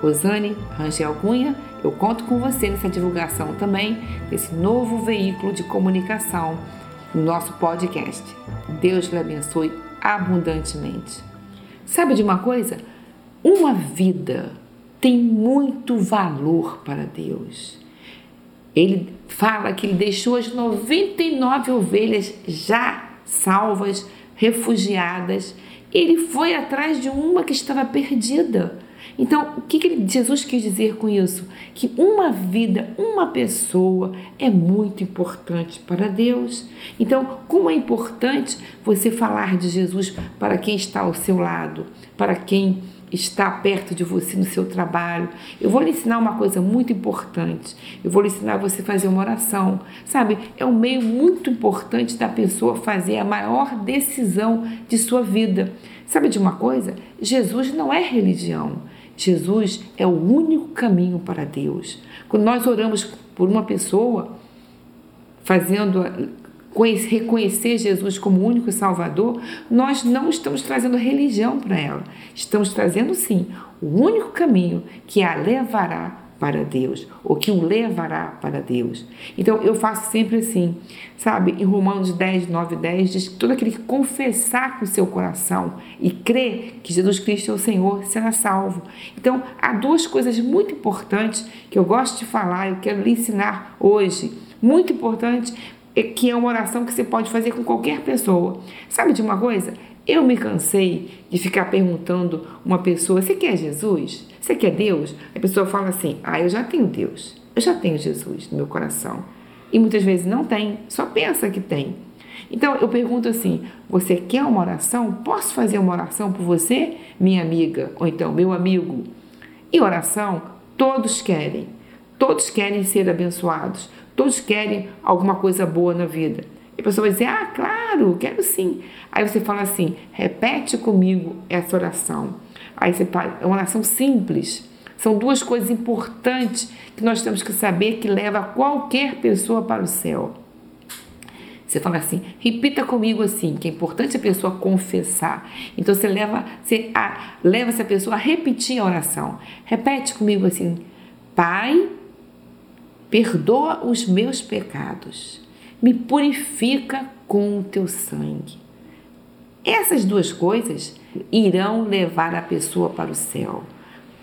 Rosane Rangel Cunha, eu conto com você nessa divulgação também desse novo veículo de comunicação no nosso podcast. Deus lhe abençoe abundantemente. Sabe de uma coisa? Uma vida tem muito valor para Deus. Ele fala que ele deixou as 99 ovelhas já salvas, refugiadas. Ele foi atrás de uma que estava perdida. Então, o que, que Jesus quis dizer com isso? Que uma vida, uma pessoa é muito importante para Deus. Então, como é importante você falar de Jesus para quem está ao seu lado, para quem está perto de você no seu trabalho. Eu vou lhe ensinar uma coisa muito importante. Eu vou lhe ensinar você a fazer uma oração. Sabe, é um meio muito importante da pessoa fazer a maior decisão de sua vida. Sabe de uma coisa? Jesus não é religião. Jesus é o único caminho para Deus. Quando nós oramos por uma pessoa, fazendo reconhecer Jesus como único Salvador, nós não estamos trazendo religião para ela. Estamos trazendo sim o único caminho que a levará para Deus, ou que o levará para Deus. Então eu faço sempre assim, sabe? Em Romanos 10, 9 10 diz que todo aquele que confessar com o seu coração e crer que Jesus Cristo é o Senhor será salvo. Então há duas coisas muito importantes que eu gosto de falar, eu quero lhe ensinar hoje. Muito importante, é que é uma oração que você pode fazer com qualquer pessoa. Sabe de uma coisa? Eu me cansei de ficar perguntando uma pessoa: Você quer Jesus? Você quer Deus? A pessoa fala assim: Ah, eu já tenho Deus, eu já tenho Jesus no meu coração. E muitas vezes não tem, só pensa que tem. Então eu pergunto assim: Você quer uma oração? Posso fazer uma oração por você, minha amiga? Ou então, meu amigo? E oração, todos querem. Todos querem ser abençoados. Todos querem alguma coisa boa na vida. E a pessoa vai dizer: Ah, claro, quero sim. Aí você fala assim: repete comigo essa oração. Aí você é uma oração simples. São duas coisas importantes que nós temos que saber que leva qualquer pessoa para o céu. Você fala assim, repita comigo assim, que é importante a pessoa confessar. Então você leva, você a, leva essa pessoa a repetir a oração. Repete comigo assim: Pai, perdoa os meus pecados me purifica com o teu sangue. Essas duas coisas irão levar a pessoa para o céu.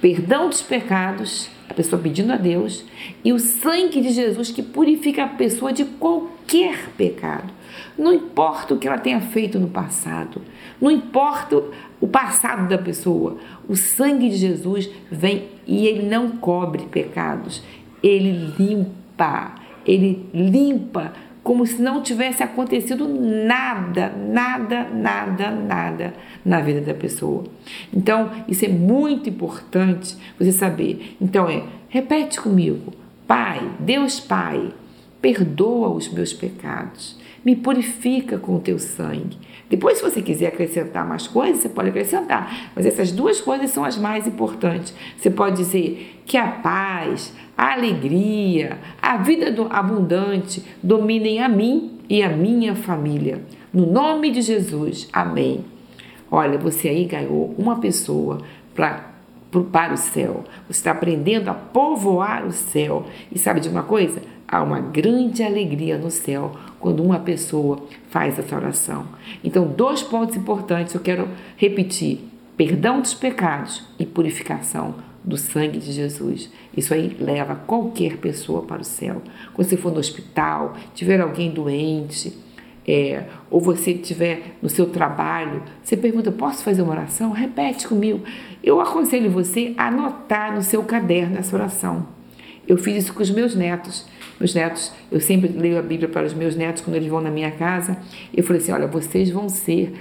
Perdão dos pecados, a pessoa pedindo a Deus, e o sangue de Jesus que purifica a pessoa de qualquer pecado. Não importa o que ela tenha feito no passado, não importa o passado da pessoa, o sangue de Jesus vem e ele não cobre pecados, ele limpa, ele limpa como se não tivesse acontecido nada, nada, nada, nada na vida da pessoa. Então, isso é muito importante você saber. Então, é, repete comigo: Pai, Deus Pai, perdoa os meus pecados, me purifica com o teu sangue. Depois, se você quiser acrescentar mais coisas, você pode acrescentar, mas essas duas coisas são as mais importantes. Você pode dizer que a paz, a alegria, a vida abundante dominem a mim e a minha família. No nome de Jesus, amém. Olha, você aí ganhou uma pessoa para para o céu. Você está aprendendo a povoar o céu. E sabe de uma coisa? Há uma grande alegria no céu quando uma pessoa faz essa oração. Então, dois pontos importantes eu quero repetir: perdão dos pecados e purificação do sangue de Jesus. Isso aí leva qualquer pessoa para o céu. Quando você for no hospital, tiver alguém doente, é, ou você estiver no seu trabalho, você pergunta: posso fazer uma oração? Repete comigo. Eu aconselho você a anotar no seu caderno essa oração. Eu fiz isso com os meus netos. Meus netos, eu sempre leio a Bíblia para os meus netos quando eles vão na minha casa. Eu falei assim: olha, vocês vão ser,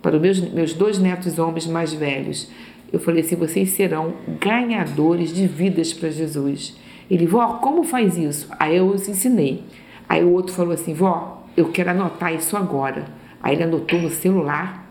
para os meus, meus dois netos homens mais velhos, eu falei assim: vocês serão ganhadores de vidas para Jesus. Ele oh, como faz isso? Aí eu os ensinei. Aí o outro falou assim: Vó, eu quero anotar isso agora. Aí ele anotou no celular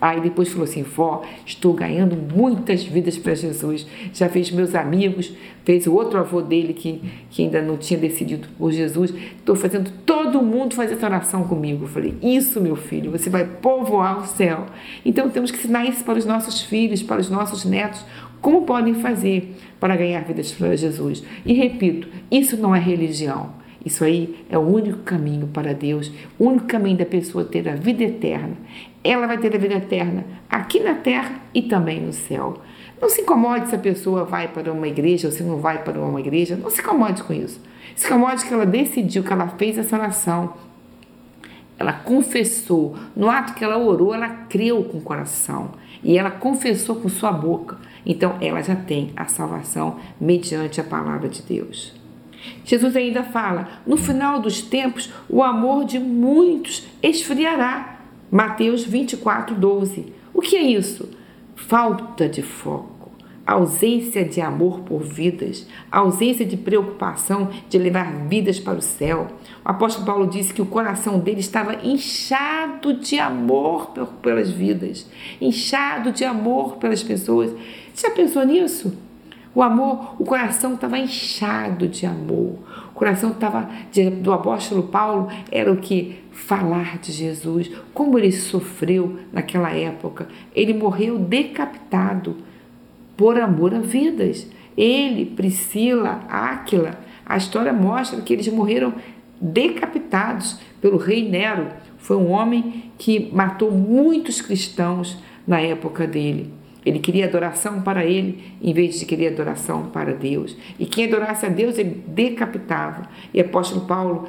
Aí depois falou assim: vó, estou ganhando muitas vidas para Jesus. Já fez meus amigos, fez o outro avô dele que, que ainda não tinha decidido por Jesus. Estou fazendo todo mundo fazer essa oração comigo. Eu falei: Isso, meu filho, você vai povoar o céu. Então temos que ensinar isso para os nossos filhos, para os nossos netos. Como podem fazer para ganhar vidas para Jesus? E repito: isso não é religião. Isso aí é o único caminho para Deus, o único caminho da pessoa ter a vida eterna. Ela vai ter a vida eterna aqui na terra e também no céu. Não se incomode se a pessoa vai para uma igreja ou se não vai para uma igreja. Não se incomode com isso. Se incomode que ela decidiu, que ela fez essa oração. Ela confessou. No ato que ela orou, ela creu com o coração. E ela confessou com sua boca. Então ela já tem a salvação mediante a palavra de Deus. Jesus ainda fala: no final dos tempos, o amor de muitos esfriará. Mateus 24, 12. O que é isso? Falta de foco, ausência de amor por vidas, ausência de preocupação de levar vidas para o céu. O apóstolo Paulo disse que o coração dele estava inchado de amor pelas vidas, inchado de amor pelas pessoas. Você já pensou nisso? O amor, o coração estava inchado de amor. O coração estava do apóstolo Paulo era o que falar de Jesus, como ele sofreu naquela época. Ele morreu decapitado por amor a vidas. Ele, Priscila, Áquila, a história mostra que eles morreram decapitados pelo rei Nero. Foi um homem que matou muitos cristãos na época dele. Ele queria adoração para ele, em vez de querer adoração para Deus. E quem adorasse a Deus, ele decapitava. E apóstolo Paulo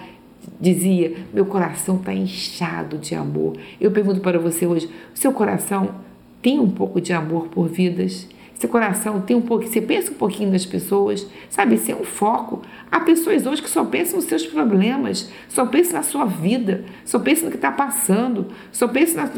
dizia: Meu coração está inchado de amor. Eu pergunto para você hoje: seu coração tem um pouco de amor por vidas? Seu coração tem um pouco, você pensa um pouquinho nas pessoas, sabe? Isso é um foco. Há pessoas hoje que só pensam nos seus problemas, só pensam na sua vida, só pensam no que está passando, só pensam na,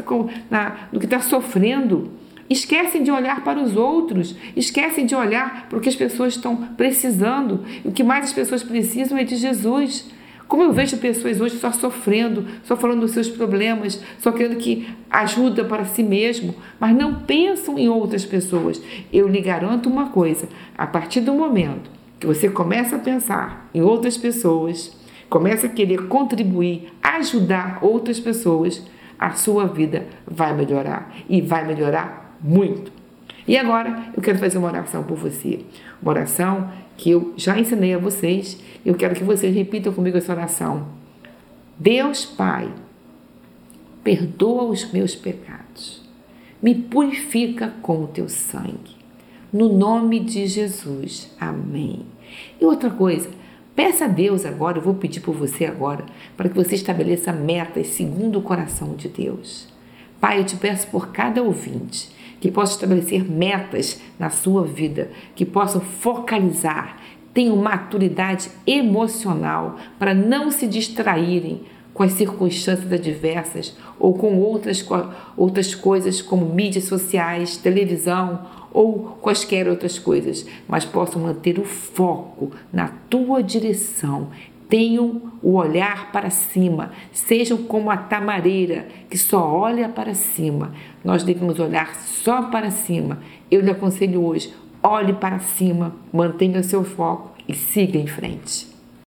na, no que está sofrendo. Esquecem de olhar para os outros, esquecem de olhar para o que as pessoas estão precisando. O que mais as pessoas precisam é de Jesus. Como eu vejo pessoas hoje só sofrendo, só falando dos seus problemas, só querendo que ajuda para si mesmo, mas não pensam em outras pessoas. Eu lhe garanto uma coisa: a partir do momento que você começa a pensar em outras pessoas, começa a querer contribuir, ajudar outras pessoas, a sua vida vai melhorar e vai melhorar muito. E agora eu quero fazer uma oração por você. Uma oração que eu já ensinei a vocês. Eu quero que vocês repitam comigo essa oração. Deus Pai, perdoa os meus pecados. Me purifica com o teu sangue. No nome de Jesus. Amém. E outra coisa, peça a Deus agora, eu vou pedir por você agora, para que você estabeleça metas segundo o coração de Deus. Pai, eu te peço por cada ouvinte que possam estabelecer metas na sua vida, que possam focalizar, tenham maturidade emocional para não se distraírem com as circunstâncias adversas ou com outras, outras coisas como mídias sociais, televisão ou quaisquer outras coisas, mas possam manter o foco na tua direção Tenham o olhar para cima, sejam como a tamareira que só olha para cima. Nós devemos olhar só para cima. Eu lhe aconselho hoje: olhe para cima, mantenha seu foco e siga em frente.